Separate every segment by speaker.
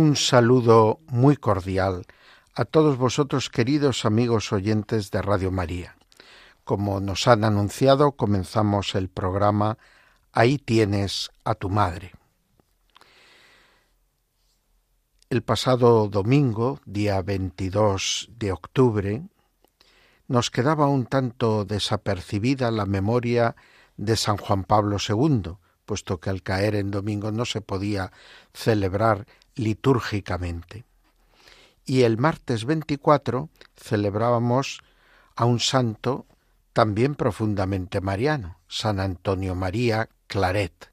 Speaker 1: Un saludo muy cordial a todos vosotros queridos amigos oyentes de Radio María. Como nos han anunciado, comenzamos el programa Ahí tienes a tu madre. El pasado domingo, día 22 de octubre, nos quedaba un tanto desapercibida la memoria de San Juan Pablo II, puesto que al caer en domingo no se podía celebrar litúrgicamente. Y el martes 24 celebrábamos a un santo también profundamente mariano, San Antonio María Claret,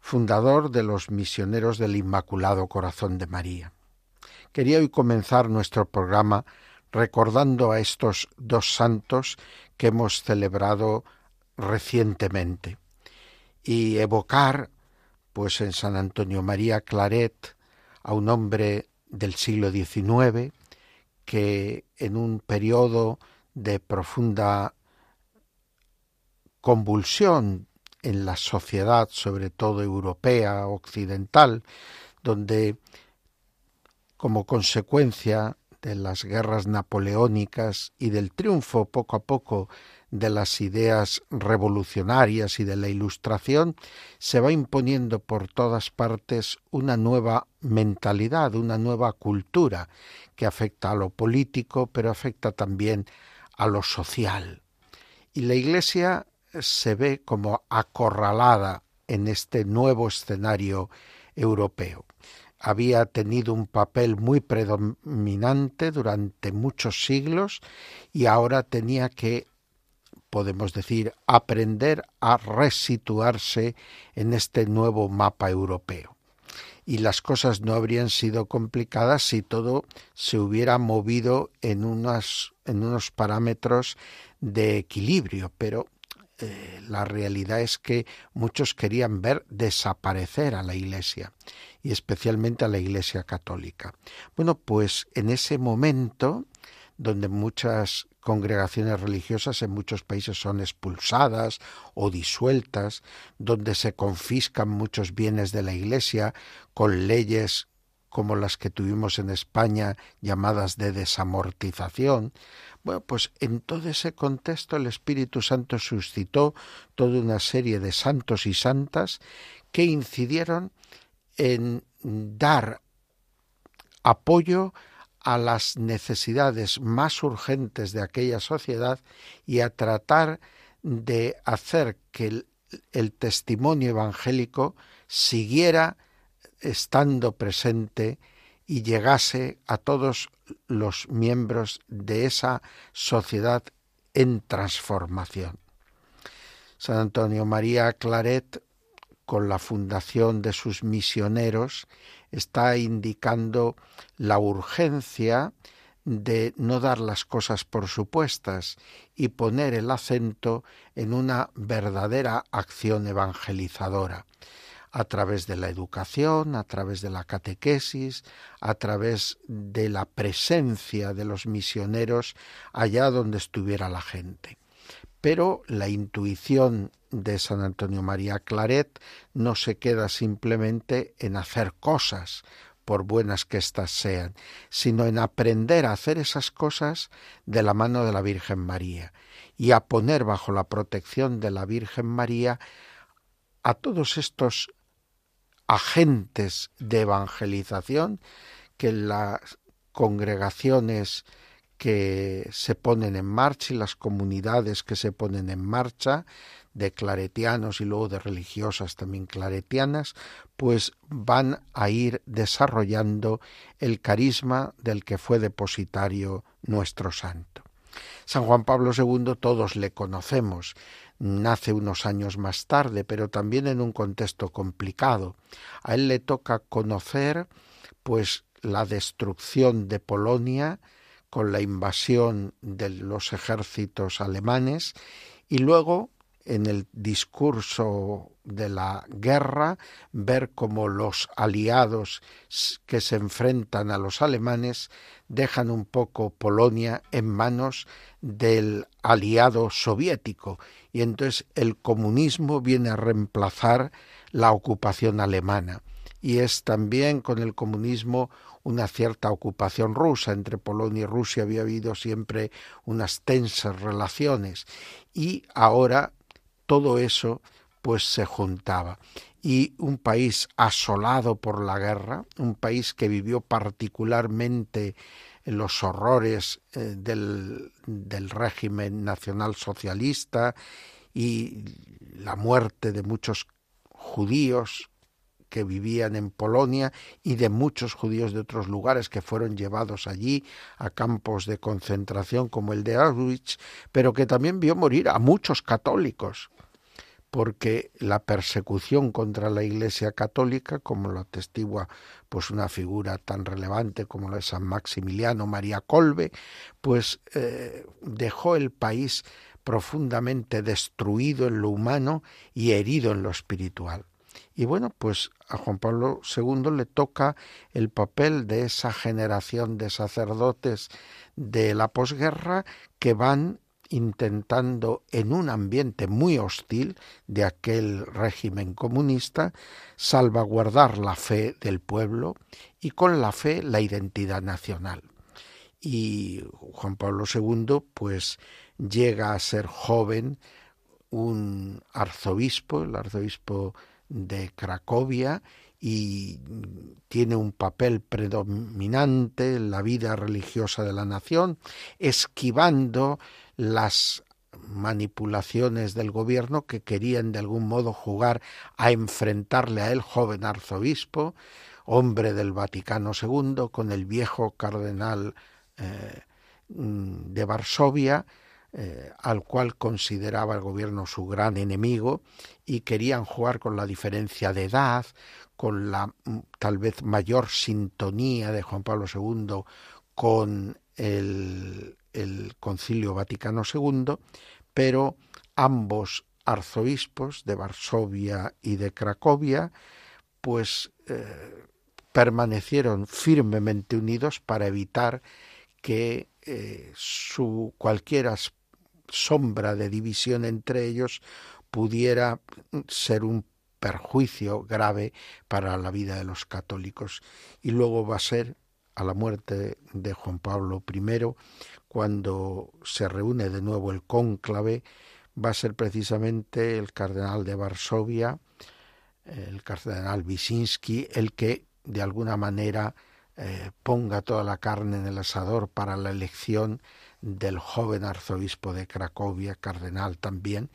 Speaker 1: fundador de los misioneros del Inmaculado Corazón de María. Quería hoy comenzar nuestro programa recordando a estos dos santos que hemos celebrado recientemente y evocar pues en San Antonio María Claret a un hombre del siglo XIX que en un periodo de profunda convulsión en la sociedad, sobre todo europea, occidental, donde como consecuencia de las guerras napoleónicas y del triunfo poco a poco de las ideas revolucionarias y de la ilustración, se va imponiendo por todas partes una nueva mentalidad, una nueva cultura que afecta a lo político, pero afecta también a lo social. Y la Iglesia se ve como acorralada en este nuevo escenario europeo. Había tenido un papel muy predominante durante muchos siglos y ahora tenía que, podemos decir, aprender a resituarse en este nuevo mapa europeo. Y las cosas no habrían sido complicadas si todo se hubiera movido en, en unos parámetros de equilibrio, pero eh, la realidad es que muchos querían ver desaparecer a la Iglesia y especialmente a la Iglesia católica. Bueno, pues en ese momento donde muchas congregaciones religiosas en muchos países son expulsadas o disueltas, donde se confiscan muchos bienes de la Iglesia con leyes como las que tuvimos en España llamadas de desamortización, bueno, pues en todo ese contexto el Espíritu Santo suscitó toda una serie de santos y santas que incidieron en dar apoyo a las necesidades más urgentes de aquella sociedad y a tratar de hacer que el, el testimonio evangélico siguiera estando presente y llegase a todos los miembros de esa sociedad en transformación. San Antonio María Claret, con la fundación de sus misioneros, está indicando la urgencia de no dar las cosas por supuestas y poner el acento en una verdadera acción evangelizadora a través de la educación, a través de la catequesis, a través de la presencia de los misioneros allá donde estuviera la gente. Pero la intuición de San Antonio María Claret no se queda simplemente en hacer cosas, por buenas que éstas sean, sino en aprender a hacer esas cosas de la mano de la Virgen María y a poner bajo la protección de la Virgen María a todos estos agentes de evangelización que las congregaciones que se ponen en marcha y las comunidades que se ponen en marcha de claretianos y luego de religiosas también claretianas, pues van a ir desarrollando el carisma del que fue depositario nuestro santo. San Juan Pablo II todos le conocemos nace unos años más tarde, pero también en un contexto complicado. A él le toca conocer pues la destrucción de Polonia con la invasión de los ejércitos alemanes y luego en el discurso de la guerra, ver cómo los aliados que se enfrentan a los alemanes dejan un poco Polonia en manos del aliado soviético. Y entonces el comunismo viene a reemplazar la ocupación alemana. Y es también con el comunismo una cierta ocupación rusa. Entre Polonia y Rusia había habido siempre unas tensas relaciones. Y ahora todo eso pues se juntaba. Y un país asolado por la guerra, un país que vivió particularmente los horrores eh, del, del régimen nacional socialista y la muerte de muchos judíos que vivían en Polonia y de muchos judíos de otros lugares que fueron llevados allí a campos de concentración como el de Auschwitz, pero que también vio morir a muchos católicos porque la persecución contra la Iglesia católica, como lo atestigua pues una figura tan relevante como la de San Maximiliano María Colbe, pues eh, dejó el país profundamente destruido en lo humano y herido en lo espiritual. Y bueno, pues a Juan Pablo II le toca el papel de esa generación de sacerdotes de la posguerra que van intentando en un ambiente muy hostil de aquel régimen comunista salvaguardar la fe del pueblo y con la fe la identidad nacional. Y Juan Pablo II pues llega a ser joven un arzobispo, el arzobispo de Cracovia, y tiene un papel predominante en la vida religiosa de la nación, esquivando las manipulaciones del gobierno que querían de algún modo jugar a enfrentarle a él, joven arzobispo, hombre del Vaticano II, con el viejo cardenal eh, de Varsovia, eh, al cual consideraba el gobierno su gran enemigo, y querían jugar con la diferencia de edad, con la mm, tal vez mayor sintonía de Juan Pablo II con el, el Concilio Vaticano II, pero ambos arzobispos de Varsovia y de Cracovia, pues eh, permanecieron firmemente unidos para evitar que eh, su cualquiera sombra de división entre ellos pudiera ser un perjuicio grave para la vida de los católicos. Y luego va a ser, a la muerte de Juan Pablo I, cuando se reúne de nuevo el cónclave, va a ser precisamente el cardenal de Varsovia, el cardenal Wyszynski, el que de alguna manera eh, ponga toda la carne en el asador para la elección del joven arzobispo de Cracovia, cardenal también,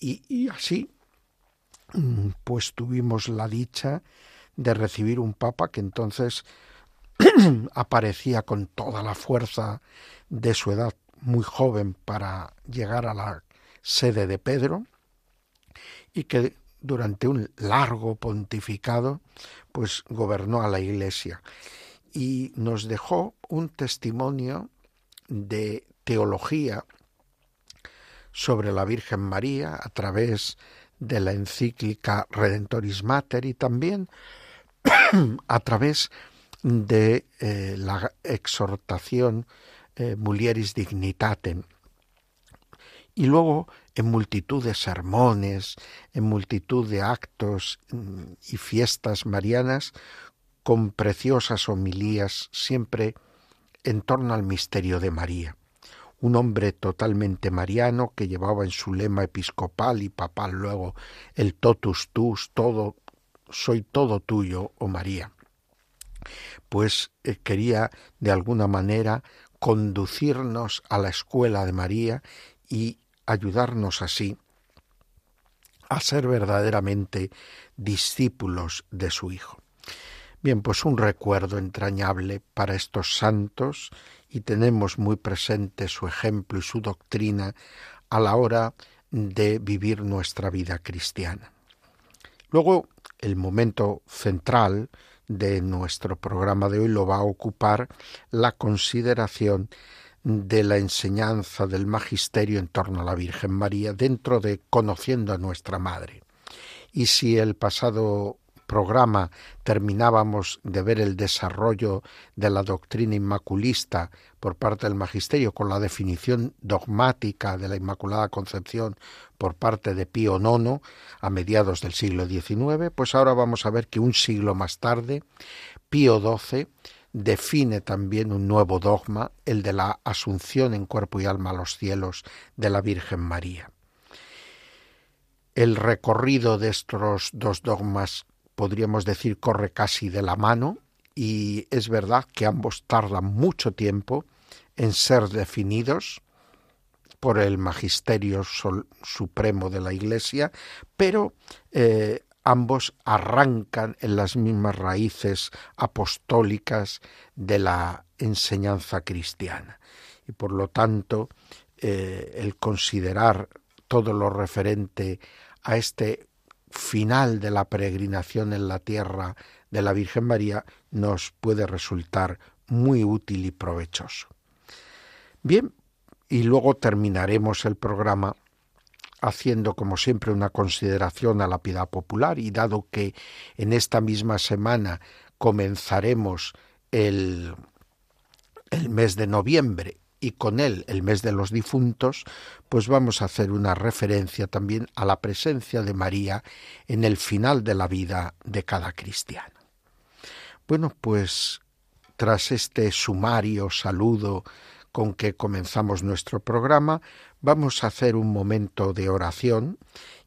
Speaker 1: y, así mm, pues tuvimos la dicha de recibir un papa que entonces aparecía con toda la fuerza de su edad muy joven para llegar a la sede de Pedro y que durante un largo pontificado pues gobernó a la iglesia. Y nos dejó un testimonio de teología sobre la Virgen María a través de la encíclica Redentoris Mater y también a través de eh, la exhortación eh, Mulieris Dignitatem. Y luego en multitud de sermones, en multitud de actos mm, y fiestas marianas, con preciosas homilías, siempre en torno al misterio de María. Un hombre totalmente mariano que llevaba en su lema episcopal y papal luego el totus tus, todo, soy todo tuyo, oh María. Pues eh, quería de alguna manera conducirnos a la escuela de María y ayudarnos así a ser verdaderamente discípulos de su Hijo. Bien, pues un recuerdo entrañable para estos santos y tenemos muy presente su ejemplo y su doctrina a la hora de vivir nuestra vida cristiana. Luego, el momento central de nuestro programa de hoy lo va a ocupar la consideración de la enseñanza del magisterio en torno a la Virgen María dentro de Conociendo a nuestra Madre. Y si el pasado programa terminábamos de ver el desarrollo de la doctrina inmaculista por parte del magisterio con la definición dogmática de la Inmaculada Concepción por parte de Pío IX a mediados del siglo XIX, pues ahora vamos a ver que un siglo más tarde Pío XII define también un nuevo dogma, el de la asunción en cuerpo y alma a los cielos de la Virgen María. El recorrido de estos dos dogmas podríamos decir, corre casi de la mano y es verdad que ambos tardan mucho tiempo en ser definidos por el magisterio supremo de la Iglesia, pero eh, ambos arrancan en las mismas raíces apostólicas de la enseñanza cristiana. Y por lo tanto, eh, el considerar todo lo referente a este final de la peregrinación en la tierra de la Virgen María nos puede resultar muy útil y provechoso. Bien, y luego terminaremos el programa haciendo como siempre una consideración a la piedad popular y dado que en esta misma semana comenzaremos el, el mes de noviembre y con él el mes de los difuntos, pues vamos a hacer una referencia también a la presencia de María en el final de la vida de cada cristiano. Bueno, pues tras este sumario saludo con que comenzamos nuestro programa, vamos a hacer un momento de oración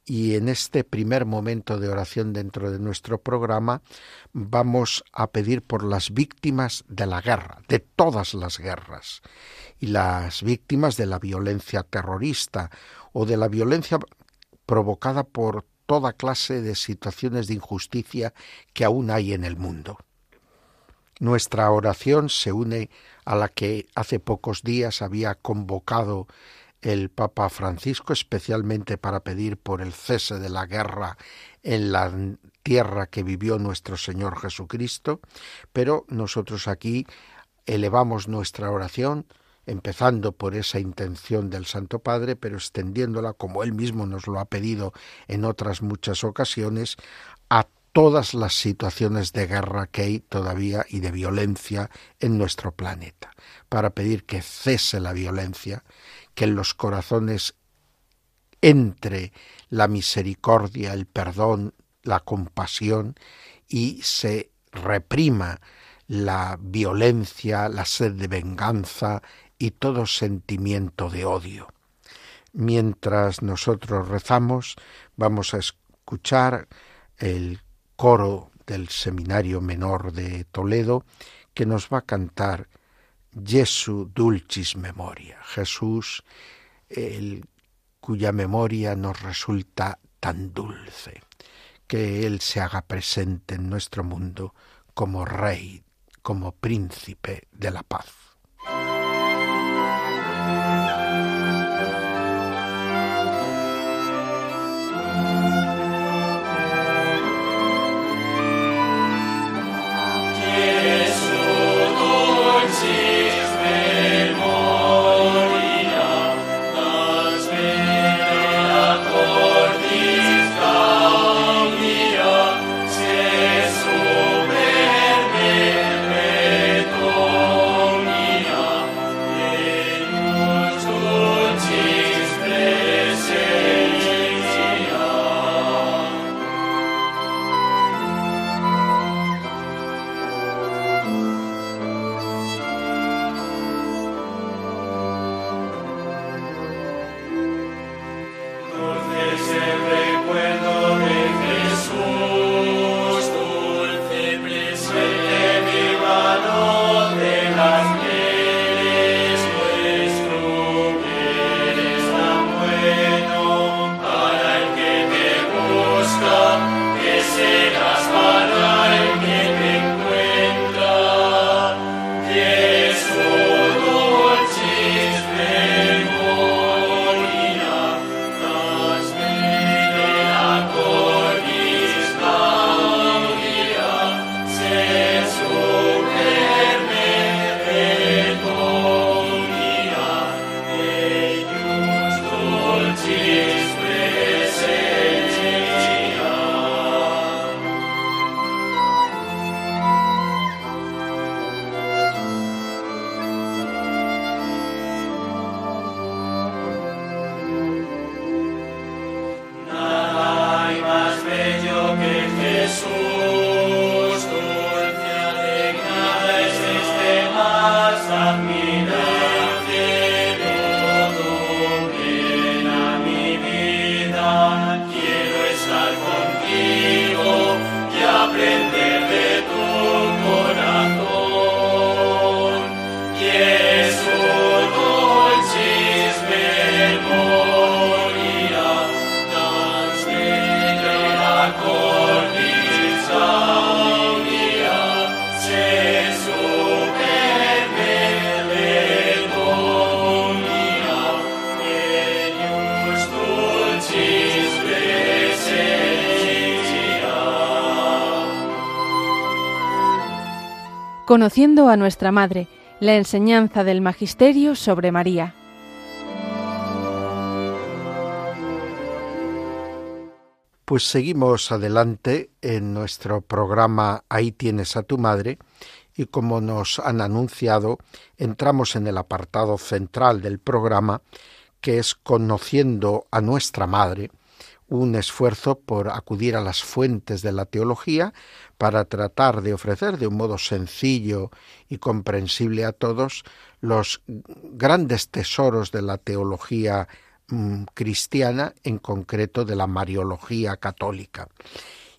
Speaker 1: y en este primer momento de oración dentro de nuestro programa vamos a pedir por las víctimas de la guerra, de todas las guerras, y las víctimas de la violencia terrorista o de la violencia provocada por toda clase de situaciones de injusticia que aún hay en el mundo. Nuestra oración se une a la que hace pocos días había convocado el Papa Francisco, especialmente para pedir por el cese de la guerra en la tierra que vivió nuestro Señor Jesucristo, pero nosotros aquí elevamos nuestra oración, empezando por esa intención del Santo Padre, pero extendiéndola, como él mismo nos lo ha pedido en otras muchas ocasiones, a todas las situaciones de guerra que hay todavía y de violencia en nuestro planeta, para pedir que cese la violencia, que en los corazones entre la misericordia, el perdón, la compasión y se reprima la violencia, la sed de venganza y todo sentimiento de odio. Mientras nosotros rezamos, vamos a escuchar el coro del Seminario Menor de Toledo que nos va a cantar Jesu dulcis memoria, Jesús, el, cuya memoria nos resulta tan dulce, que Él se haga presente en nuestro mundo como Rey, como Príncipe de la paz.
Speaker 2: Conociendo a nuestra Madre, la enseñanza del Magisterio sobre María.
Speaker 1: Pues seguimos adelante en nuestro programa Ahí tienes a tu madre y como nos han anunciado, entramos en el apartado central del programa que es Conociendo a nuestra madre, un esfuerzo por acudir a las fuentes de la teología para tratar de ofrecer de un modo sencillo y comprensible a todos los grandes tesoros de la teología mm, cristiana, en concreto de la Mariología católica.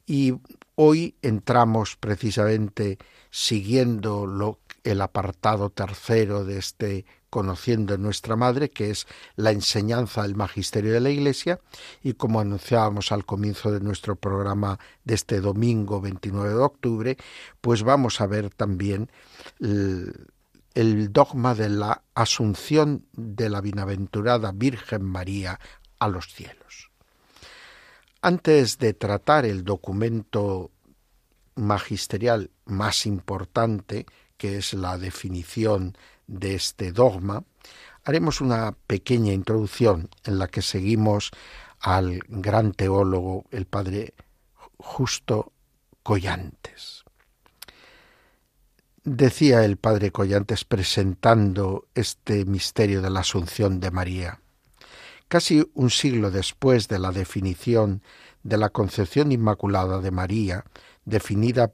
Speaker 1: Y hoy entramos precisamente siguiendo el apartado tercero de este conociendo nuestra madre, que es la enseñanza del magisterio de la Iglesia, y como anunciábamos al comienzo de nuestro programa de este domingo 29 de octubre, pues vamos a ver también el, el dogma de la asunción de la bienaventurada Virgen María a los cielos. Antes de tratar el documento magisterial más importante, que es la definición de este dogma, haremos una pequeña introducción en la que seguimos al gran teólogo, el padre Justo Collantes. Decía el padre Collantes presentando este misterio de la Asunción de María. Casi un siglo después de la definición de la concepción inmaculada de María, definida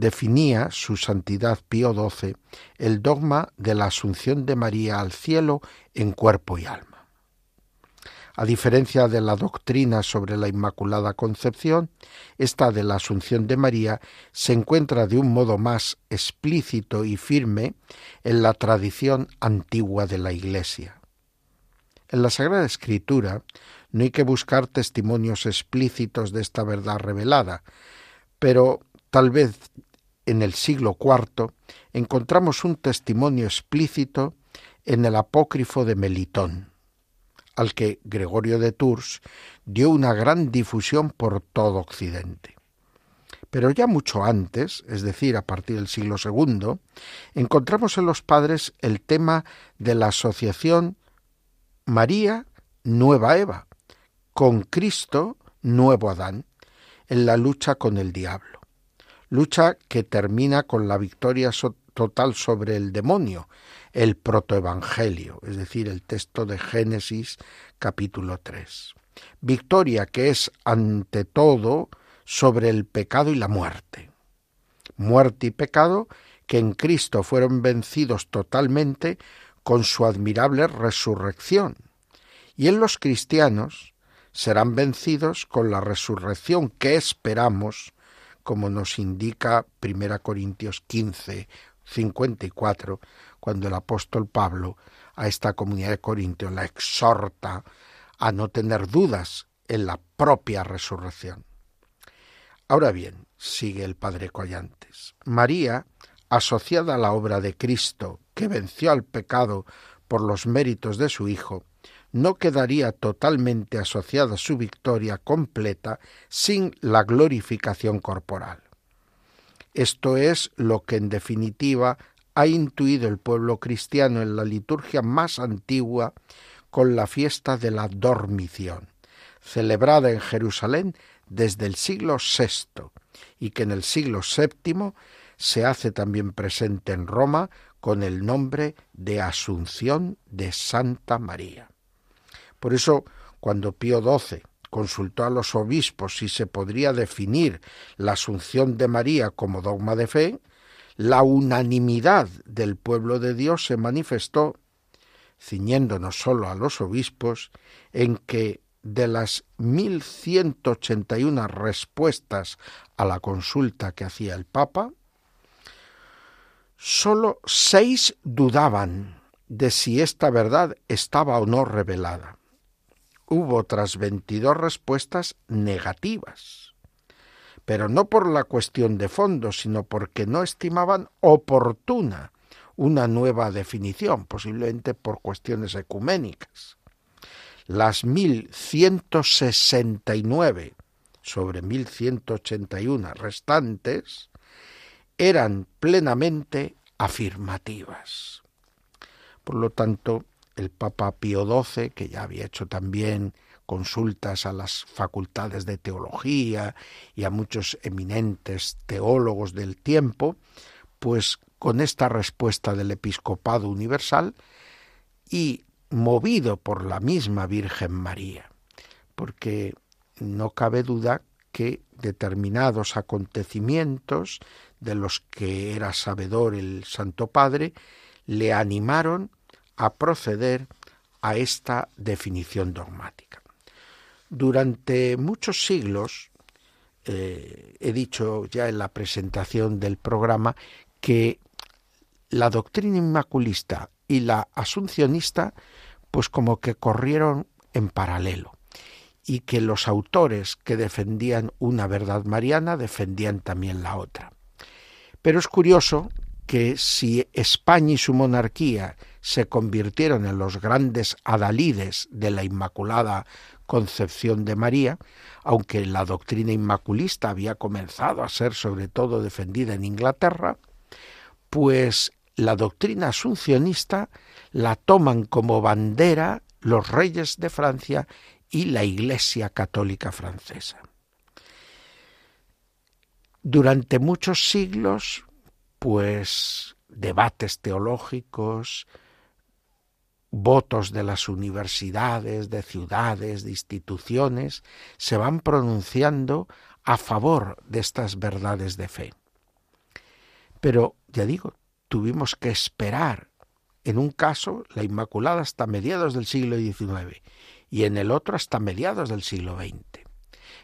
Speaker 1: definía su santidad Pío XII el dogma de la asunción de María al cielo en cuerpo y alma. A diferencia de la doctrina sobre la Inmaculada Concepción, esta de la Asunción de María se encuentra de un modo más explícito y firme en la tradición antigua de la Iglesia. En la Sagrada Escritura no hay que buscar testimonios explícitos de esta verdad revelada, pero tal vez en el siglo IV encontramos un testimonio explícito en el apócrifo de Melitón, al que Gregorio de Tours dio una gran difusión por todo Occidente. Pero ya mucho antes, es decir, a partir del siglo II, encontramos en los padres el tema de la asociación María Nueva Eva, con Cristo Nuevo Adán, en la lucha con el diablo lucha que termina con la victoria total sobre el demonio, el protoevangelio, es decir, el texto de Génesis capítulo 3. Victoria que es ante todo sobre el pecado y la muerte. Muerte y pecado que en Cristo fueron vencidos totalmente con su admirable resurrección. Y en los cristianos serán vencidos con la resurrección que esperamos como nos indica 1 Corintios 15, 54, cuando el apóstol Pablo a esta comunidad de Corintios la exhorta a no tener dudas en la propia resurrección. Ahora bien, sigue el padre Collantes, María, asociada a la obra de Cristo, que venció al pecado por los méritos de su Hijo, no quedaría totalmente asociada su victoria completa sin la glorificación corporal. Esto es lo que en definitiva ha intuido el pueblo cristiano en la liturgia más antigua con la fiesta de la dormición, celebrada en Jerusalén desde el siglo VI y que en el siglo VII se hace también presente en Roma con el nombre de Asunción de Santa María. Por eso, cuando Pío XII consultó a los obispos si se podría definir la Asunción de María como dogma de fe, la unanimidad del pueblo de Dios se manifestó, ciñéndonos solo a los obispos, en que de las 1181 respuestas a la consulta que hacía el Papa, sólo seis dudaban de si esta verdad estaba o no revelada hubo otras 22 respuestas negativas, pero no por la cuestión de fondo, sino porque no estimaban oportuna una nueva definición, posiblemente por cuestiones ecuménicas. Las 1169 sobre 1181 restantes eran plenamente afirmativas. Por lo tanto, el Papa Pío XII, que ya había hecho también consultas a las facultades de teología y a muchos eminentes teólogos del tiempo, pues con esta respuesta del episcopado universal y movido por la misma Virgen María, porque no cabe duda que determinados acontecimientos de los que era sabedor el Santo Padre le animaron a proceder a esta definición dogmática. Durante muchos siglos, eh, he dicho ya en la presentación del programa, que la doctrina inmaculista y la asuncionista pues como que corrieron en paralelo y que los autores que defendían una verdad mariana defendían también la otra. Pero es curioso que si España y su monarquía se convirtieron en los grandes adalides de la Inmaculada Concepción de María, aunque la doctrina inmaculista había comenzado a ser sobre todo defendida en Inglaterra, pues la doctrina asuncionista la toman como bandera los reyes de Francia y la Iglesia Católica francesa. Durante muchos siglos, pues debates teológicos, votos de las universidades, de ciudades, de instituciones, se van pronunciando a favor de estas verdades de fe. Pero, ya digo, tuvimos que esperar, en un caso, la Inmaculada hasta mediados del siglo XIX y en el otro hasta mediados del siglo XX.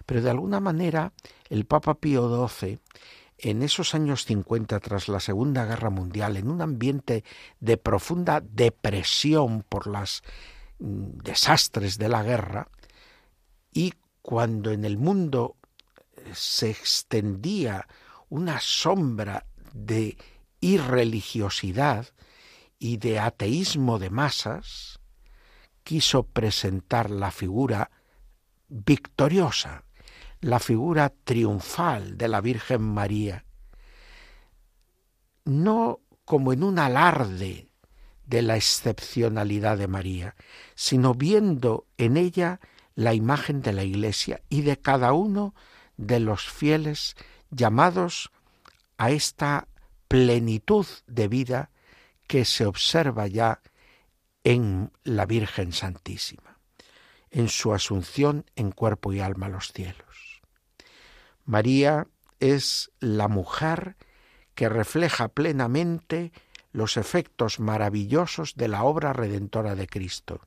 Speaker 1: Pero de alguna manera el Papa Pío XII, en esos años 50 tras la Segunda Guerra Mundial, en un ambiente de profunda depresión por los mm, desastres de la guerra, y cuando en el mundo eh, se extendía una sombra de irreligiosidad y de ateísmo de masas, quiso presentar la figura victoriosa, la figura triunfal de la Virgen María, no como en un alarde de la excepcionalidad de María, sino viendo en ella la imagen de la Iglesia y de cada uno de los fieles llamados a esta plenitud de vida que se observa ya en la Virgen Santísima, en su asunción en cuerpo y alma a los cielos. María es la mujer que refleja plenamente los efectos maravillosos de la obra redentora de Cristo,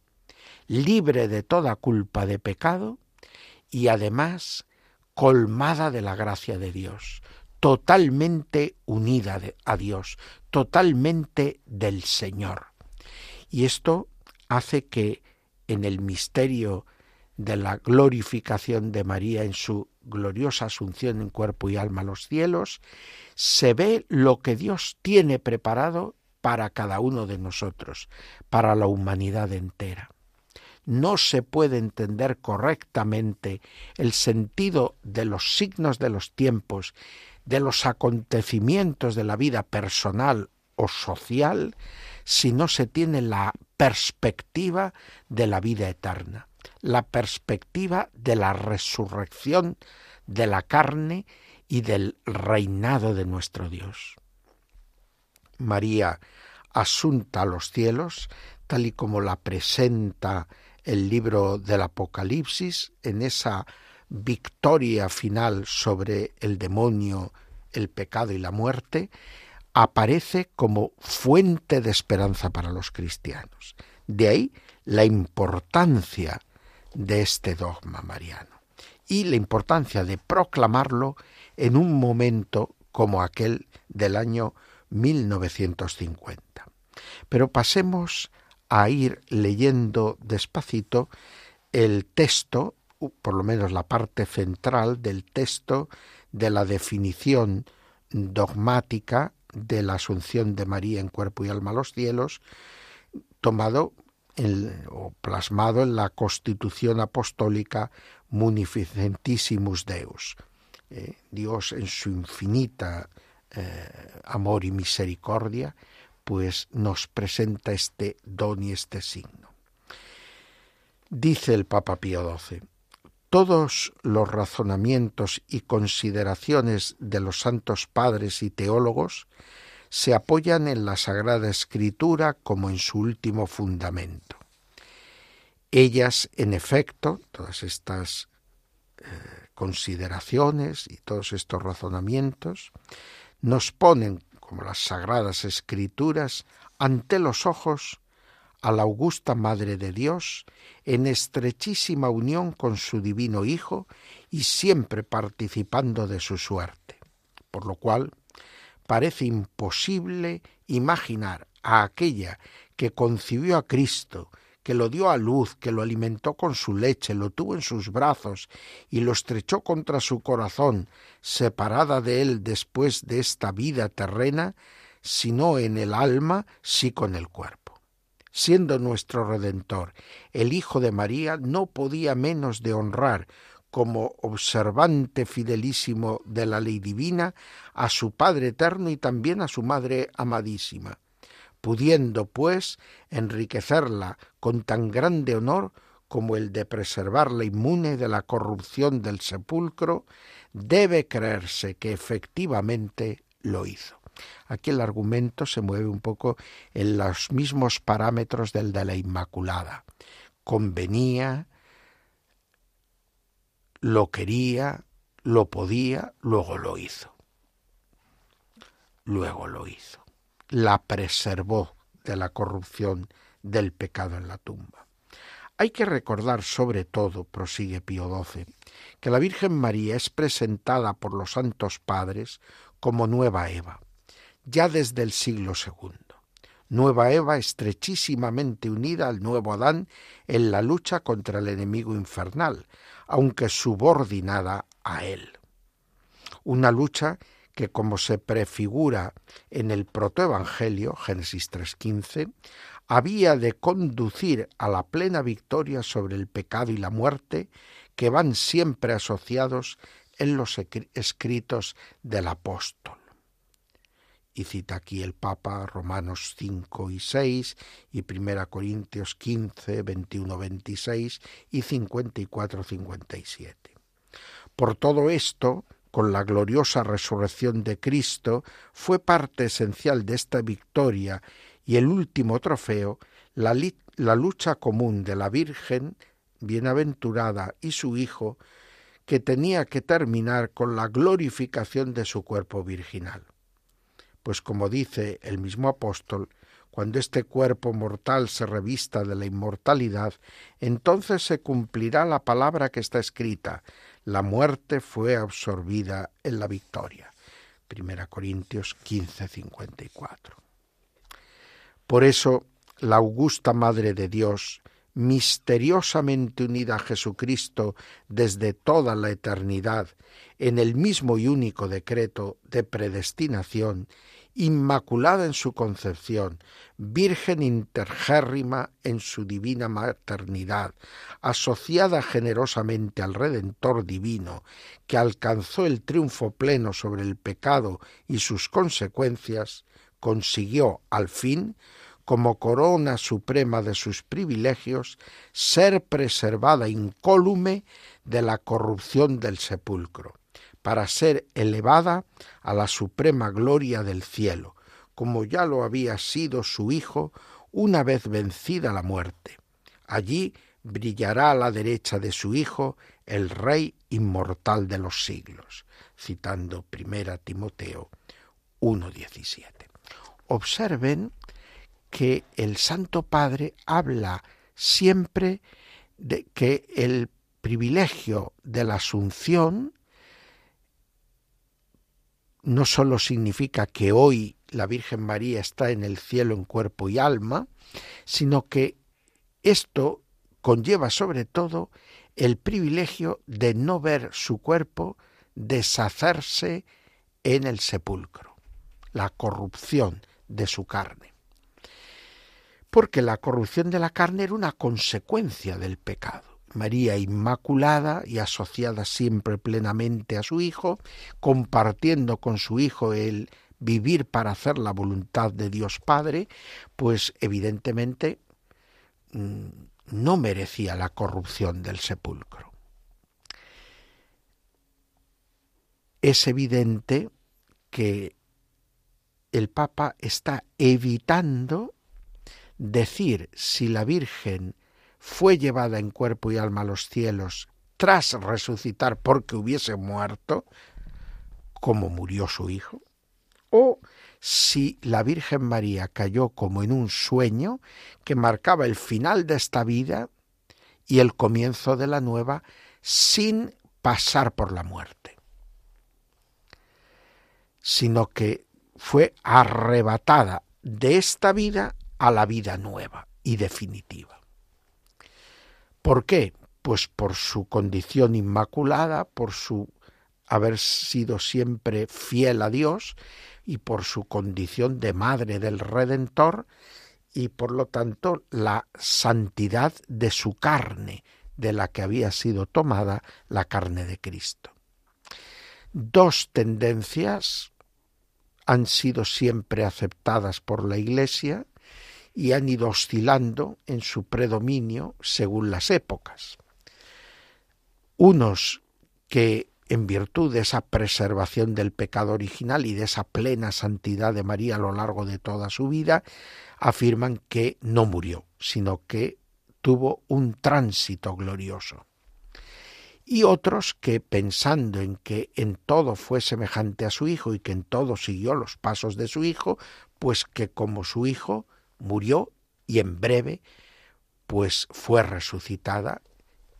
Speaker 1: libre de toda culpa de pecado y además colmada de la gracia de Dios, totalmente unida a Dios, totalmente del Señor. Y esto hace que en el misterio de la glorificación de María en su gloriosa asunción en cuerpo y alma a los cielos, se ve lo que Dios tiene preparado para cada uno de nosotros, para la humanidad entera. No se puede entender correctamente el sentido de los signos de los tiempos, de los acontecimientos de la vida personal o social, si no se tiene la perspectiva de la vida eterna, la perspectiva de la resurrección de la carne y del reinado de nuestro Dios. María, asunta a los cielos, tal y como la presenta el libro del Apocalipsis, en esa victoria final sobre el demonio, el pecado y la muerte, aparece como fuente de esperanza para los cristianos. De ahí la importancia de este dogma mariano y la importancia de proclamarlo en un momento como aquel del año 1950. Pero pasemos a ir leyendo despacito el texto, por lo menos la parte central del texto de la definición dogmática de la asunción de María en cuerpo y alma a los cielos, tomado o plasmado en la Constitución Apostólica Munificentissimus Deus. Eh, Dios en su infinita eh, amor y misericordia, pues nos presenta este don y este signo. Dice el Papa Pío XII, todos los razonamientos y consideraciones de los santos padres y teólogos se apoyan en la Sagrada Escritura como en su último fundamento. Ellas, en efecto, todas estas eh, consideraciones y todos estos razonamientos, nos ponen, como las Sagradas Escrituras, ante los ojos a la augusta Madre de Dios en estrechísima unión con su divino Hijo y siempre participando de su suerte. Por lo cual, parece imposible imaginar a aquella que concibió a Cristo, que lo dio a luz, que lo alimentó con su leche, lo tuvo en sus brazos y lo estrechó contra su corazón, separada de él después de esta vida terrena, sino en el alma, sí con el cuerpo. Siendo nuestro Redentor el Hijo de María, no podía menos de honrar como observante fidelísimo de la ley divina a su Padre eterno y también a su Madre amadísima, pudiendo, pues, enriquecerla con tan grande honor como el de preservarla inmune de la corrupción del sepulcro, debe creerse que efectivamente lo hizo. Aquí el argumento se mueve un poco en los mismos parámetros del de la Inmaculada. Convenía, lo quería, lo podía, luego lo hizo. Luego lo hizo. La preservó de la corrupción del pecado en la tumba. Hay que recordar sobre todo, prosigue Pío XII, que la Virgen María es presentada por los santos padres como nueva Eva, ya desde el siglo II. Nueva Eva estrechísimamente unida al nuevo Adán en la lucha contra el enemigo infernal, aunque subordinada a él. Una lucha que, como se prefigura en el protoevangelio, Génesis 3.15, había de conducir a la plena victoria sobre el pecado y la muerte que van siempre asociados en los escritos del apóstol. Y cita aquí el Papa Romanos 5 y 6 y 1 Corintios 15, 21, 26 y 54, 57. Por todo esto, con la gloriosa resurrección de Cristo, fue parte esencial de esta victoria y el último trofeo, la, la lucha común de la Virgen bienaventurada y su Hijo, que tenía que terminar con la glorificación de su cuerpo virginal pues como dice el mismo apóstol, cuando este cuerpo mortal se revista de la inmortalidad, entonces se cumplirá la palabra que está escrita, la muerte fue absorbida en la victoria. Primera Corintios 15, 54. Por eso, la augusta Madre de Dios, misteriosamente unida a Jesucristo desde toda la eternidad, en el mismo y único decreto de predestinación, inmaculada en su concepción, virgen intergérrima en su divina maternidad, asociada generosamente al Redentor divino, que alcanzó el triunfo pleno sobre el pecado y sus consecuencias, consiguió al fin como corona suprema de sus privilegios, ser preservada incólume de la corrupción del sepulcro para ser elevada a la suprema gloria del cielo, como ya lo había sido su Hijo una vez vencida la muerte. Allí brillará a la derecha de su Hijo el Rey inmortal de los siglos, citando 1 Timoteo 1.17. Observen que el Santo Padre habla siempre de que el privilegio de la Asunción no solo significa que hoy la Virgen María está en el cielo en cuerpo y alma, sino que esto conlleva sobre todo el privilegio de no ver su cuerpo deshacerse en el sepulcro, la corrupción de su carne. Porque la corrupción de la carne era una consecuencia del pecado, María Inmaculada y asociada siempre plenamente a su Hijo, compartiendo con su Hijo el vivir para hacer la voluntad de Dios Padre, pues evidentemente mm, no merecía la corrupción del sepulcro. Es evidente que el Papa está evitando decir si la Virgen fue llevada en cuerpo y alma a los cielos tras resucitar porque hubiese muerto, como murió su hijo, o si la Virgen María cayó como en un sueño que marcaba el final de esta vida y el comienzo de la nueva sin pasar por la muerte, sino que fue arrebatada de esta vida a la vida nueva y definitiva. ¿Por qué? Pues por su condición inmaculada, por su haber sido siempre fiel a Dios y por su condición de madre del Redentor y por lo tanto la santidad de su carne, de la que había sido tomada la carne de Cristo. Dos tendencias han sido siempre aceptadas por la Iglesia y han ido oscilando en su predominio según las épocas. Unos que en virtud de esa preservación del pecado original y de esa plena santidad de María a lo largo de toda su vida, afirman que no murió, sino que tuvo un tránsito glorioso. Y otros que, pensando en que en todo fue semejante a su hijo y que en todo siguió los pasos de su hijo, pues que como su hijo murió y en breve pues fue resucitada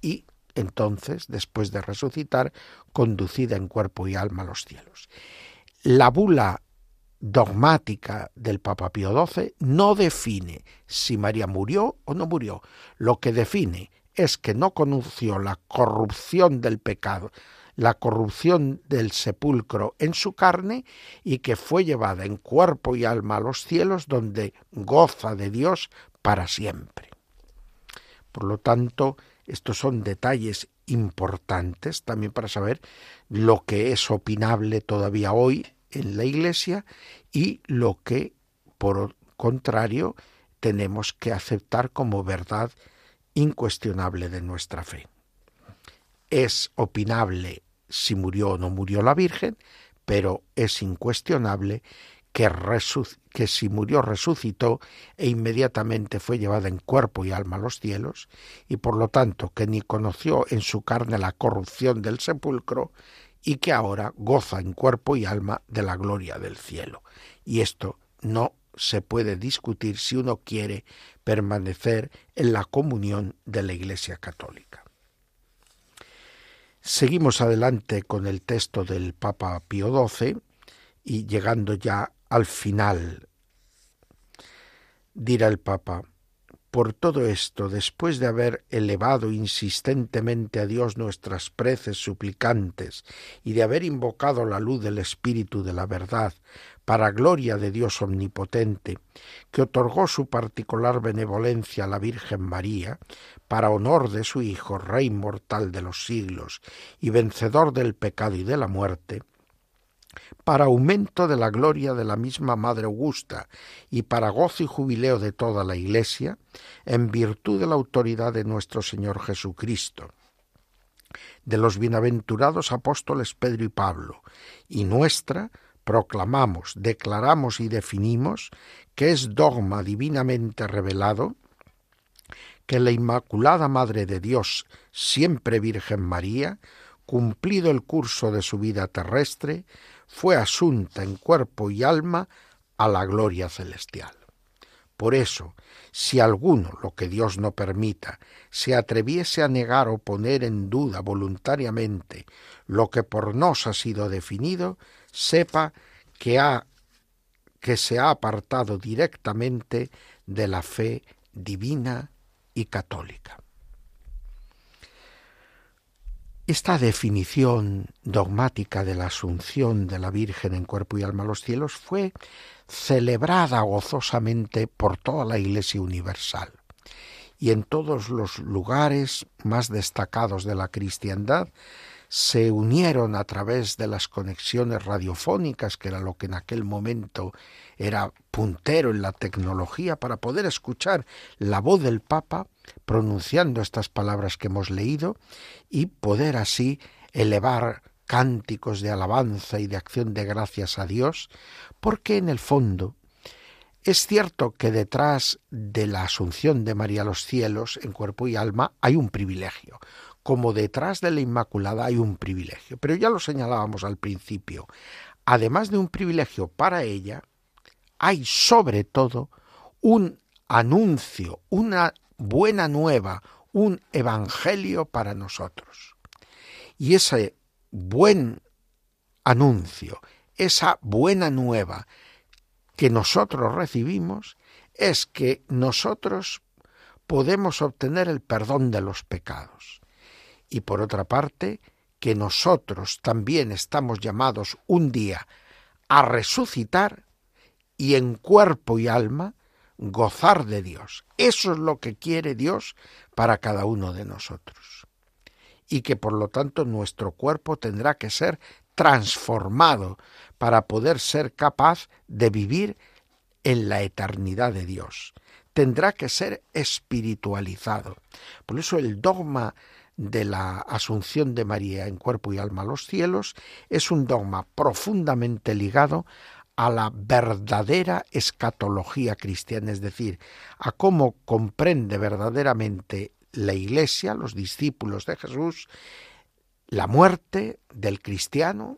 Speaker 1: y entonces, después de resucitar, conducida en cuerpo y alma a los cielos. La bula dogmática del Papa Pío XII no define si María murió o no murió. Lo que define es que no conoció la corrupción del pecado, la corrupción del sepulcro en su carne y que fue llevada en cuerpo y alma a los cielos donde goza de Dios para siempre. Por lo tanto, estos son detalles importantes también para saber lo que es opinable todavía hoy en la Iglesia y lo que, por contrario, tenemos que aceptar como verdad incuestionable de nuestra fe. Es opinable si murió o no murió la Virgen, pero es incuestionable que, que, si murió resucitó e inmediatamente fue llevada en cuerpo y alma a los cielos, y por lo tanto que ni conoció en su carne la corrupción del sepulcro, y que ahora goza en cuerpo y alma de la gloria del cielo. Y esto no se puede discutir si uno quiere permanecer en la comunión de la Iglesia Católica. Seguimos adelante con el texto del Papa Pío XII y llegando ya al final, dirá el Papa, por todo esto, después de haber elevado insistentemente a Dios nuestras preces suplicantes y de haber invocado la luz del Espíritu de la verdad, para gloria de Dios omnipotente, que otorgó su particular benevolencia a la Virgen María, para honor de su Hijo, Rey mortal de los siglos y vencedor del pecado y de la muerte, para aumento de la gloria de la misma Madre Augusta y para gozo y jubileo de toda la Iglesia, en virtud de la autoridad de nuestro Señor Jesucristo, de los bienaventurados apóstoles Pedro y Pablo, y nuestra, proclamamos, declaramos y definimos que es dogma divinamente revelado que la Inmaculada Madre de Dios, siempre Virgen María, cumplido el curso de su vida terrestre, fue asunta en cuerpo y alma a la gloria celestial. Por eso, si alguno, lo que Dios no permita, se atreviese a negar o poner en duda voluntariamente lo que por nos ha sido definido, sepa que, ha, que se ha apartado directamente de la fe divina y católica. Esta definición dogmática de la asunción de la Virgen en cuerpo y alma a los cielos fue celebrada gozosamente por toda la Iglesia universal y en todos los lugares más destacados de la cristiandad se unieron a través de las conexiones radiofónicas, que era lo que en aquel momento era puntero en la tecnología, para poder escuchar la voz del Papa pronunciando estas palabras que hemos leído y poder así elevar cánticos de alabanza y de acción de gracias a Dios, porque en el fondo es cierto que detrás de la asunción de María a los cielos en cuerpo y alma hay un privilegio, como detrás de la Inmaculada hay un privilegio. Pero ya lo señalábamos al principio. Además de un privilegio para ella, hay sobre todo un anuncio, una buena nueva, un evangelio para nosotros. Y ese buen anuncio, esa buena nueva que nosotros recibimos es que nosotros podemos obtener el perdón de los pecados. Y por otra parte, que nosotros también estamos llamados un día a resucitar y en cuerpo y alma gozar de Dios. Eso es lo que quiere Dios para cada uno de nosotros. Y que por lo tanto nuestro cuerpo tendrá que ser transformado para poder ser capaz de vivir en la eternidad de Dios. Tendrá que ser espiritualizado. Por eso el dogma de la asunción de María en cuerpo y alma a los cielos es un dogma profundamente ligado a la verdadera escatología cristiana, es decir, a cómo comprende verdaderamente la Iglesia, los discípulos de Jesús, la muerte del cristiano,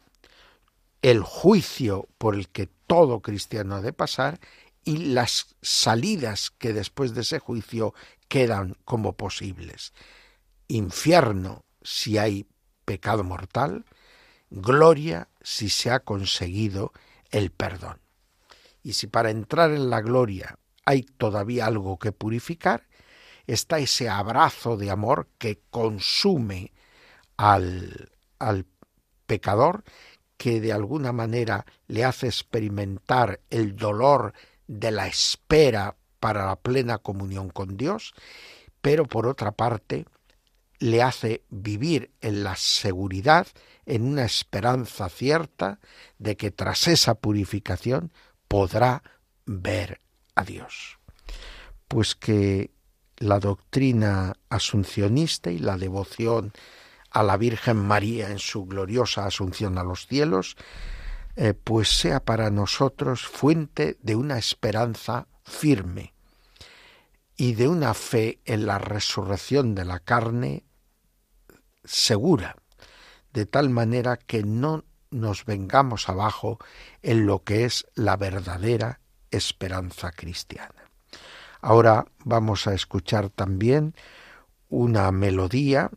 Speaker 1: el juicio por el que todo cristiano ha de pasar y las salidas que después de ese juicio quedan como posibles. Infierno si hay pecado mortal, gloria si se ha conseguido el perdón. Y si para entrar en la gloria hay todavía algo que purificar, está ese abrazo de amor que consume al, al pecador, que de alguna manera le hace experimentar el dolor de la espera para la plena comunión con Dios, pero por otra parte le hace vivir en la seguridad, en una esperanza cierta de que tras esa purificación podrá ver a Dios. Pues que la doctrina asuncionista y la devoción a la Virgen María en su gloriosa asunción a los cielos, eh, pues sea para nosotros fuente de una esperanza firme y de una fe en la resurrección de la carne segura, de tal manera que no nos vengamos abajo en lo que es la verdadera esperanza cristiana. Ahora vamos a escuchar también una melodía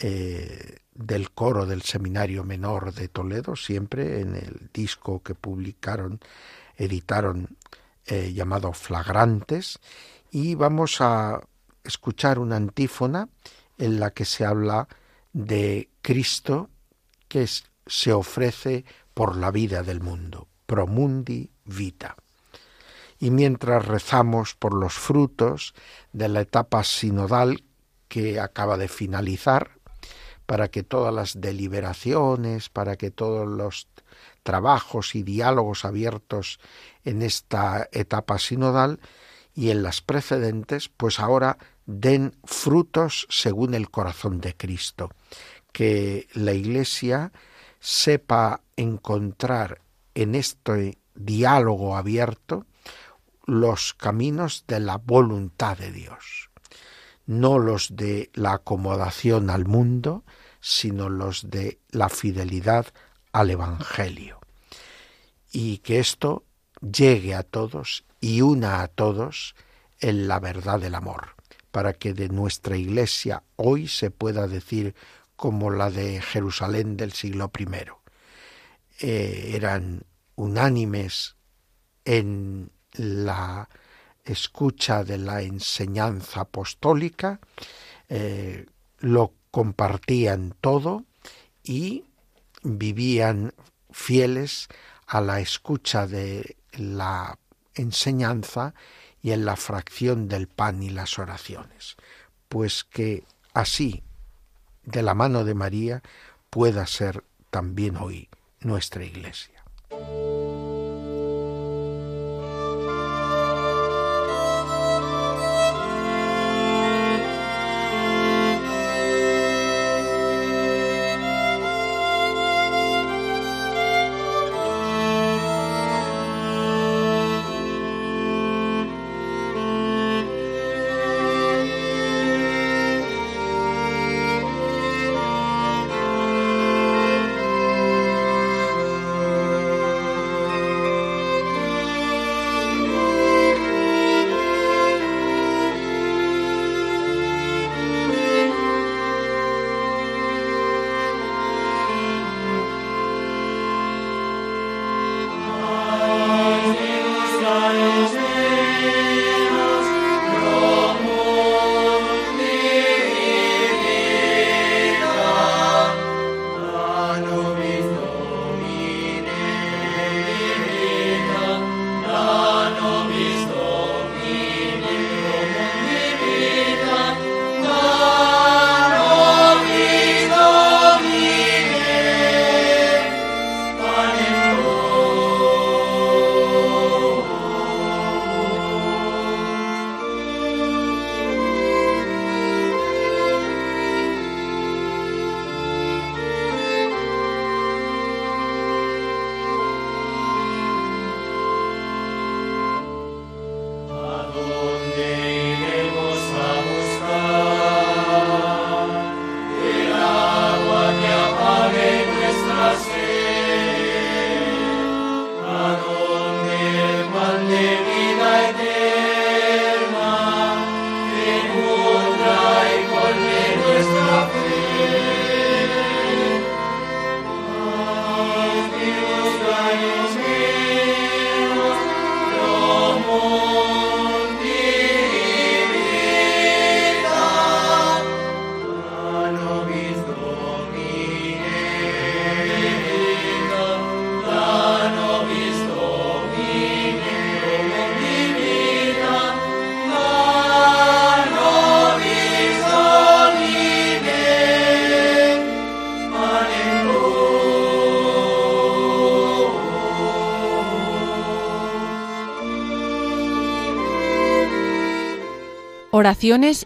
Speaker 1: eh, del coro del Seminario Menor de Toledo, siempre en el disco que publicaron, editaron eh, llamado Flagrantes, y vamos a escuchar una antífona en la que se habla de Cristo que se ofrece por la vida del mundo, promundi vita. Y mientras rezamos por los frutos de la etapa sinodal que acaba de finalizar, para que todas las deliberaciones, para que todos los trabajos y diálogos abiertos en esta etapa sinodal y en las precedentes, pues ahora den frutos según el corazón de Cristo, que la Iglesia sepa encontrar en este diálogo abierto los caminos de la voluntad de Dios. No los de la acomodación al mundo, sino los de la fidelidad al Evangelio. Y que esto llegue a todos y una a todos en la verdad del amor, para que de nuestra Iglesia hoy se pueda decir como la de Jerusalén del siglo I. Eh, eran unánimes en la escucha de la enseñanza apostólica, eh, lo compartían todo y vivían fieles a la escucha de la enseñanza y en la fracción del pan y las oraciones. Pues que así, de la mano de María, pueda ser también hoy nuestra Iglesia.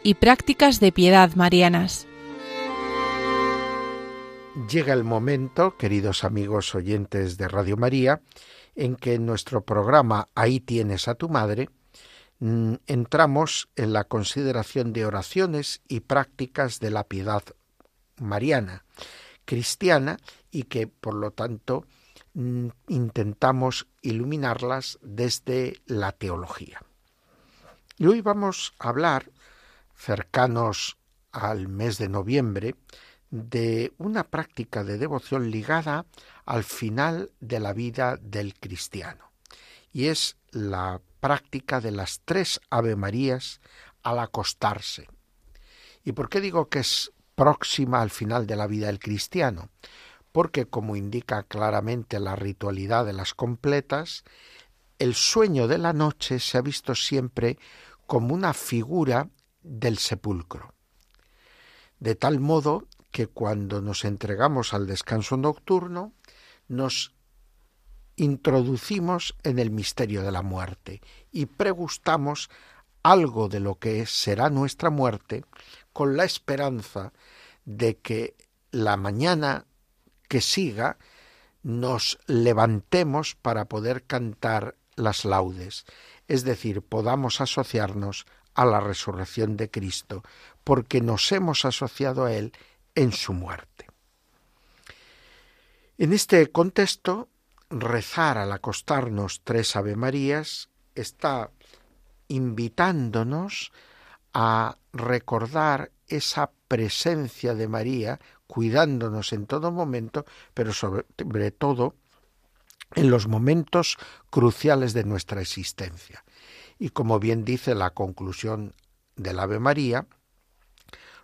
Speaker 2: Y prácticas de piedad marianas.
Speaker 1: Llega el momento, queridos amigos oyentes de Radio María, en que en nuestro programa Ahí tienes a tu madre, mm, entramos en la consideración de oraciones y prácticas de la piedad mariana, cristiana, y que por lo tanto mm, intentamos iluminarlas desde la teología. Y hoy vamos a hablar, cercanos al mes de noviembre, de una práctica de devoción ligada al final de la vida del cristiano. Y es la práctica de las tres Ave Marías al acostarse. ¿Y por qué digo que es próxima al final de la vida del cristiano? Porque, como indica claramente la ritualidad de las completas, el sueño de la noche se ha visto siempre como una figura del sepulcro. De tal modo que cuando nos entregamos al descanso nocturno, nos introducimos en el misterio de la muerte y pregustamos algo de lo que será nuestra muerte con la esperanza de que la mañana que siga nos levantemos para poder cantar las laudes es decir, podamos asociarnos a la resurrección de Cristo, porque nos hemos asociado a Él en su muerte. En este contexto, rezar al acostarnos tres Ave Marías está invitándonos a recordar esa presencia de María, cuidándonos en todo momento, pero sobre, todo en los momentos cruciales de nuestra existencia. Y como bien dice la conclusión del Ave María,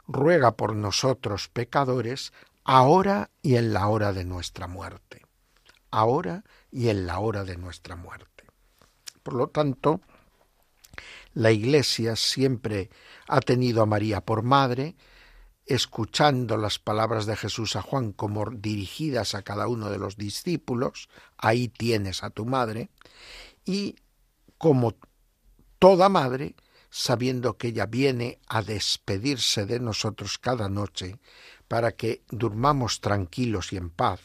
Speaker 1: ruega por nosotros pecadores, ahora y en la hora de nuestra muerte. Ahora y en la hora de nuestra muerte. Por lo tanto, La Iglesia siempre ha tenido a María por madre, escuchando las palabras de Jesús a Juan como dirigidas a cada uno de los discípulos, ahí tienes a tu madre, y como toda madre, sabiendo que ella viene a despedirse de nosotros cada noche para que durmamos tranquilos y en paz,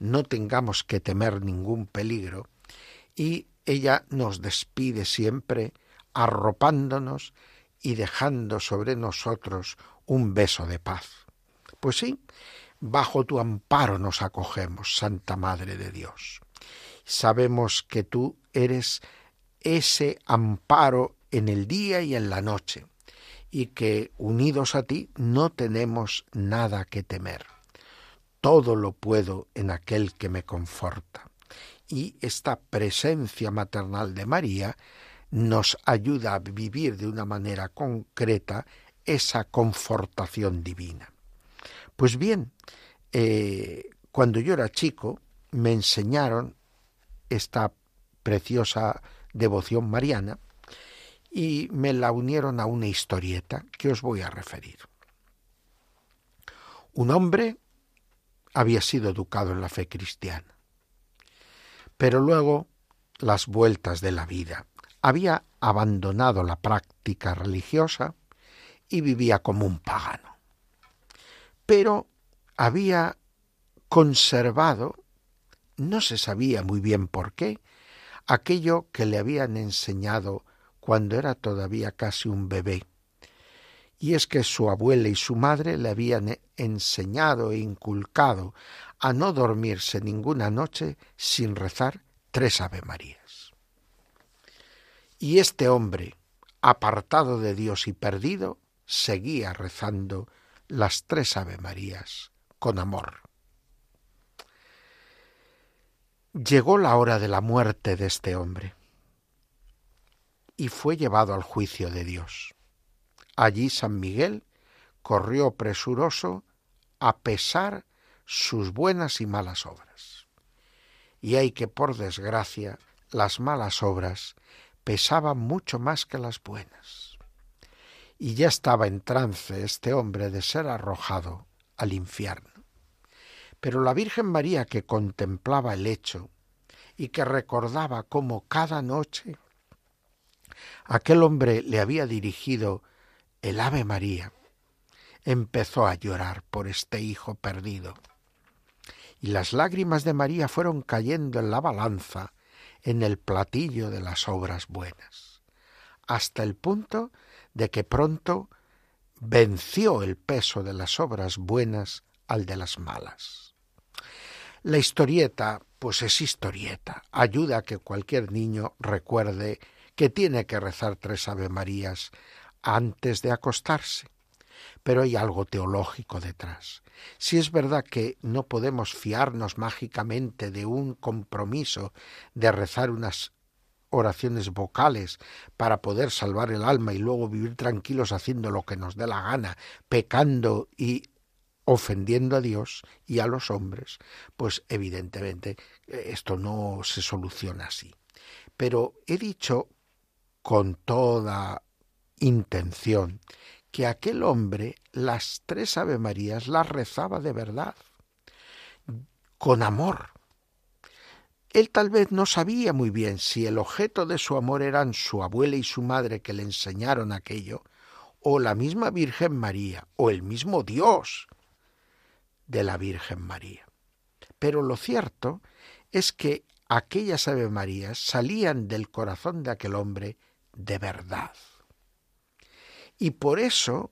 Speaker 1: no tengamos que temer ningún peligro, y ella nos despide siempre arropándonos y dejando sobre nosotros un beso de paz. Pues sí, bajo tu amparo nos acogemos, Santa Madre de Dios. Sabemos que tú eres ese amparo en el día y en la noche, y que unidos a ti no tenemos nada que temer. Todo lo puedo en aquel que me conforta. Y esta presencia maternal de María nos ayuda a vivir de una manera concreta esa confortación divina. Pues bien, eh, cuando yo era chico me enseñaron esta preciosa devoción mariana y me la unieron a una historieta que os voy a referir. Un hombre había sido educado en la fe cristiana, pero luego las vueltas de la vida. Había abandonado la práctica religiosa y vivía como un pagano. Pero había conservado, no se sabía muy bien por qué, aquello que le habían enseñado cuando era todavía casi un bebé. Y es que su abuela y su madre le habían enseñado e inculcado a no dormirse ninguna noche sin rezar tres Ave Marías. Y este hombre, apartado de Dios y perdido, seguía rezando las tres Ave Marías con amor. Llegó la hora de la muerte de este hombre y fue llevado al juicio de Dios. Allí San Miguel corrió presuroso a pesar sus buenas y malas obras. Y hay que, por desgracia, las malas obras pesaban mucho más que las buenas y ya estaba en trance este hombre de ser arrojado al infierno. Pero la Virgen María que contemplaba el hecho y que recordaba cómo cada noche aquel hombre le había dirigido el Ave María, empezó a llorar por este hijo perdido. Y las lágrimas de María fueron cayendo en la balanza, en el platillo de las obras buenas, hasta el punto de que pronto venció el peso de las obras buenas al de las malas. La historieta, pues es historieta, ayuda a que cualquier niño recuerde que tiene que rezar tres Ave Marías antes de acostarse. Pero hay algo teológico detrás. Si es verdad que no podemos fiarnos mágicamente de un compromiso de rezar unas oraciones vocales para poder salvar el alma y luego vivir tranquilos haciendo lo que nos dé la gana, pecando y ofendiendo a Dios y a los hombres, pues evidentemente eh, esto no se soluciona así. Pero he dicho con toda intención que aquel hombre las tres Ave Marías las rezaba de verdad, con amor, él tal vez no sabía muy bien si el objeto de su amor eran su abuela y su madre que le enseñaron aquello, o la misma Virgen María, o el mismo Dios de la Virgen María. Pero lo cierto es que aquellas Ave Marías salían del corazón de aquel hombre de verdad. Y por eso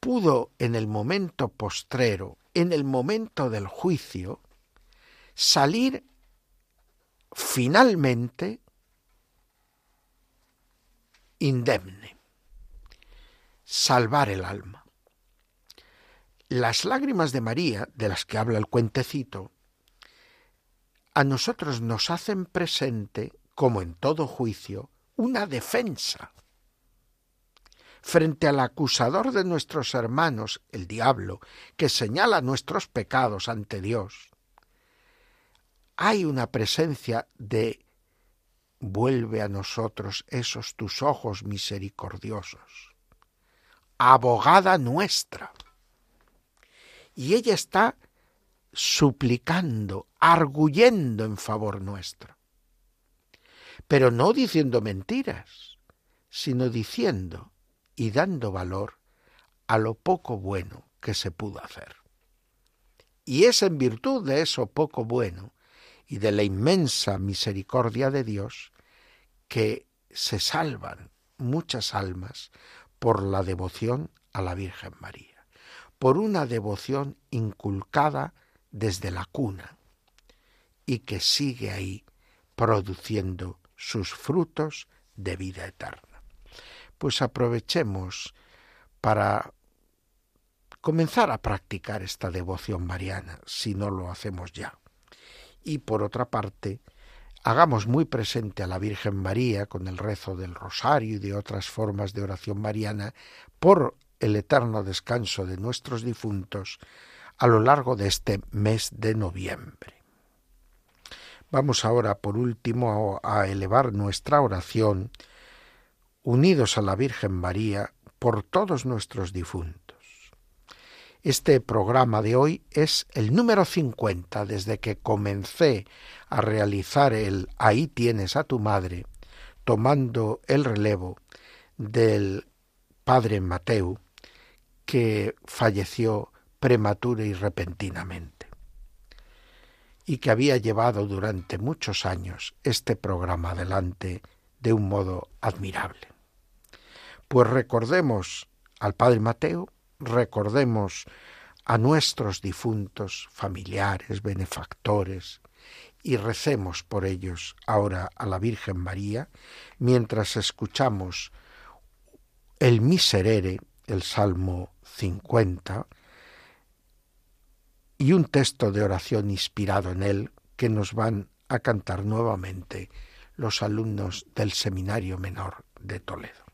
Speaker 1: pudo en el momento postrero, en el momento del juicio, salir finalmente indemne, salvar el alma. Las lágrimas de María, de las que habla el cuentecito, a nosotros nos hacen presente, como en todo juicio, una defensa. Frente al acusador de nuestros hermanos, el diablo, que señala nuestros pecados ante Dios, hay una presencia de vuelve a nosotros esos tus ojos misericordiosos. Abogada nuestra. Y ella está suplicando, arguyendo en favor nuestro. Pero no diciendo mentiras, sino diciendo y dando valor a lo poco bueno que se pudo hacer. Y es en virtud de eso poco bueno y de la inmensa misericordia de Dios que se salvan muchas almas por la devoción a la Virgen María, por una devoción inculcada desde la cuna y que sigue ahí produciendo sus frutos de vida eterna. Pues aprovechemos para comenzar a practicar esta devoción mariana, si no lo hacemos ya. Y por otra parte, hagamos muy presente a la Virgen María con el rezo del rosario y de otras formas de oración mariana por el eterno descanso de nuestros difuntos a lo largo de este mes de noviembre. Vamos ahora, por último, a elevar nuestra oración, unidos a la Virgen María, por todos nuestros difuntos este programa de hoy es el número 50 desde que comencé a realizar el Ahí tienes a tu madre, tomando el relevo del padre Mateo, que falleció prematura y repentinamente, y que había llevado durante muchos años este programa adelante de un modo admirable. Pues recordemos al padre Mateo, recordemos a nuestros difuntos familiares, benefactores, y recemos por ellos ahora a la Virgen María, mientras escuchamos el Miserere, el Salmo 50, y un texto de oración inspirado en él que nos van a cantar nuevamente los alumnos del Seminario Menor de Toledo.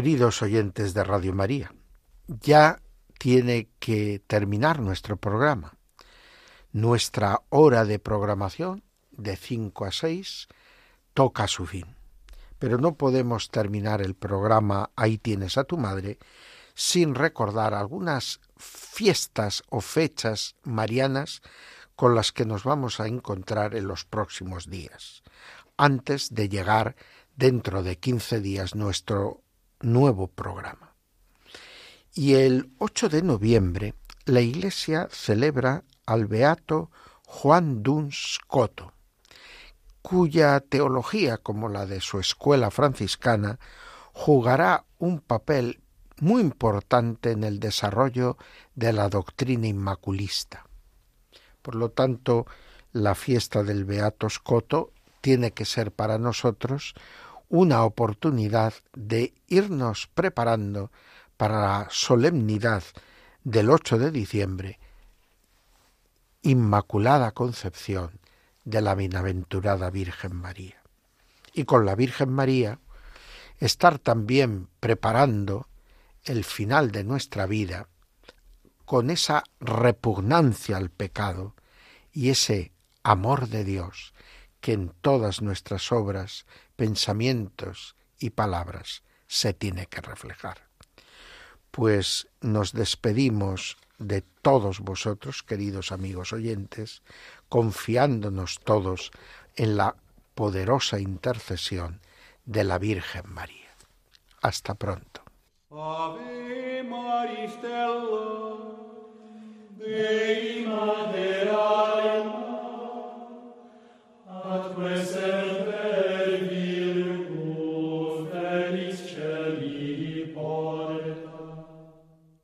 Speaker 1: Queridos oyentes de Radio María, ya tiene que terminar nuestro programa. Nuestra hora de programación, de 5 a 6, toca su fin. Pero no podemos terminar el programa Ahí tienes a tu madre sin recordar algunas fiestas o fechas marianas con las que nos vamos a encontrar en los próximos días, antes de llegar dentro de 15 días nuestro nuevo programa. Y el 8 de noviembre la Iglesia celebra al beato Juan Duns Coto, cuya teología, como la de su escuela franciscana, jugará un papel muy importante en el desarrollo de la doctrina inmaculista. Por lo tanto, la fiesta del Beato Scoto tiene que ser para nosotros una oportunidad de irnos preparando para la solemnidad del 8 de diciembre, Inmaculada Concepción de la Bienaventurada Virgen María. Y con la Virgen María, estar también preparando el final de nuestra vida con esa repugnancia al pecado y ese amor de Dios que en todas nuestras obras, pensamientos y palabras se tiene que reflejar. Pues nos despedimos de todos vosotros, queridos amigos oyentes, confiándonos todos en la poderosa intercesión de la Virgen María. Hasta pronto.